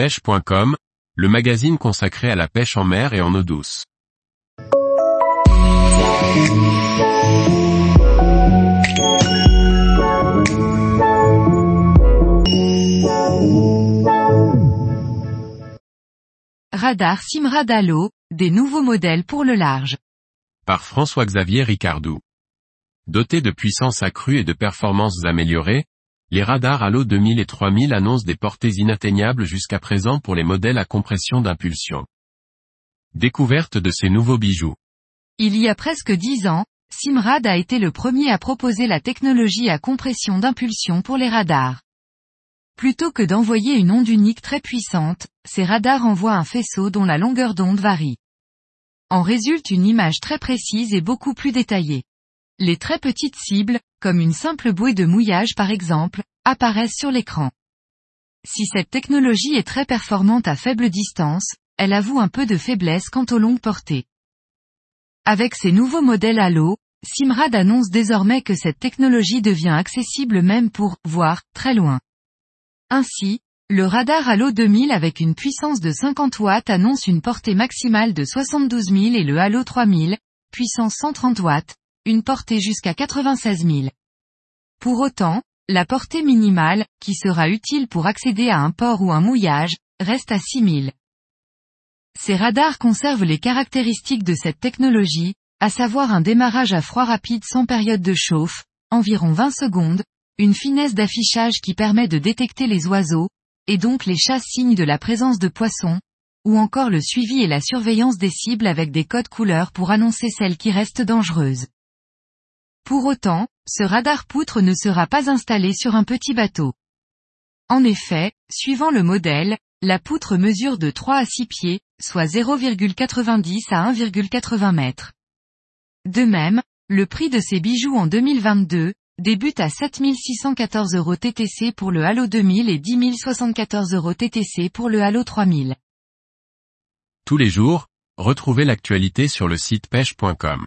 pêche.com, le magazine consacré à la pêche en mer et en eau douce. Radar des nouveaux modèles pour le large. Par François-Xavier Ricardou. Dotés de puissance accrue et de performances améliorées, les radars Halo 2000 et 3000 annoncent des portées inatteignables jusqu'à présent pour les modèles à compression d'impulsion. Découverte de ces nouveaux bijoux. Il y a presque dix ans, Simrad a été le premier à proposer la technologie à compression d'impulsion pour les radars. Plutôt que d'envoyer une onde unique très puissante, ces radars envoient un faisceau dont la longueur d'onde varie. En résulte une image très précise et beaucoup plus détaillée. Les très petites cibles, comme une simple bouée de mouillage par exemple, apparaissent sur l'écran. Si cette technologie est très performante à faible distance, elle avoue un peu de faiblesse quant aux longues portées. Avec ces nouveaux modèles Halo, Simrad annonce désormais que cette technologie devient accessible même pour, voir, très loin. Ainsi, le radar Halo 2000 avec une puissance de 50 watts annonce une portée maximale de 72 000 et le Halo 3000, puissance 130 watts, une portée jusqu'à 96 000. Pour autant, la portée minimale, qui sera utile pour accéder à un port ou un mouillage, reste à 6 000. Ces radars conservent les caractéristiques de cette technologie, à savoir un démarrage à froid rapide sans période de chauffe, environ 20 secondes, une finesse d'affichage qui permet de détecter les oiseaux, et donc les chasses signes de la présence de poissons, ou encore le suivi et la surveillance des cibles avec des codes couleurs pour annoncer celles qui restent dangereuses. Pour autant, ce radar poutre ne sera pas installé sur un petit bateau. En effet, suivant le modèle, la poutre mesure de 3 à 6 pieds, soit 0,90 à 1,80 mètres. De même, le prix de ces bijoux en 2022, débute à 7614 euros TTC pour le Halo 2000 et 10 074 euros TTC pour le Halo 3000. Tous les jours, retrouvez l'actualité sur le site pêche.com.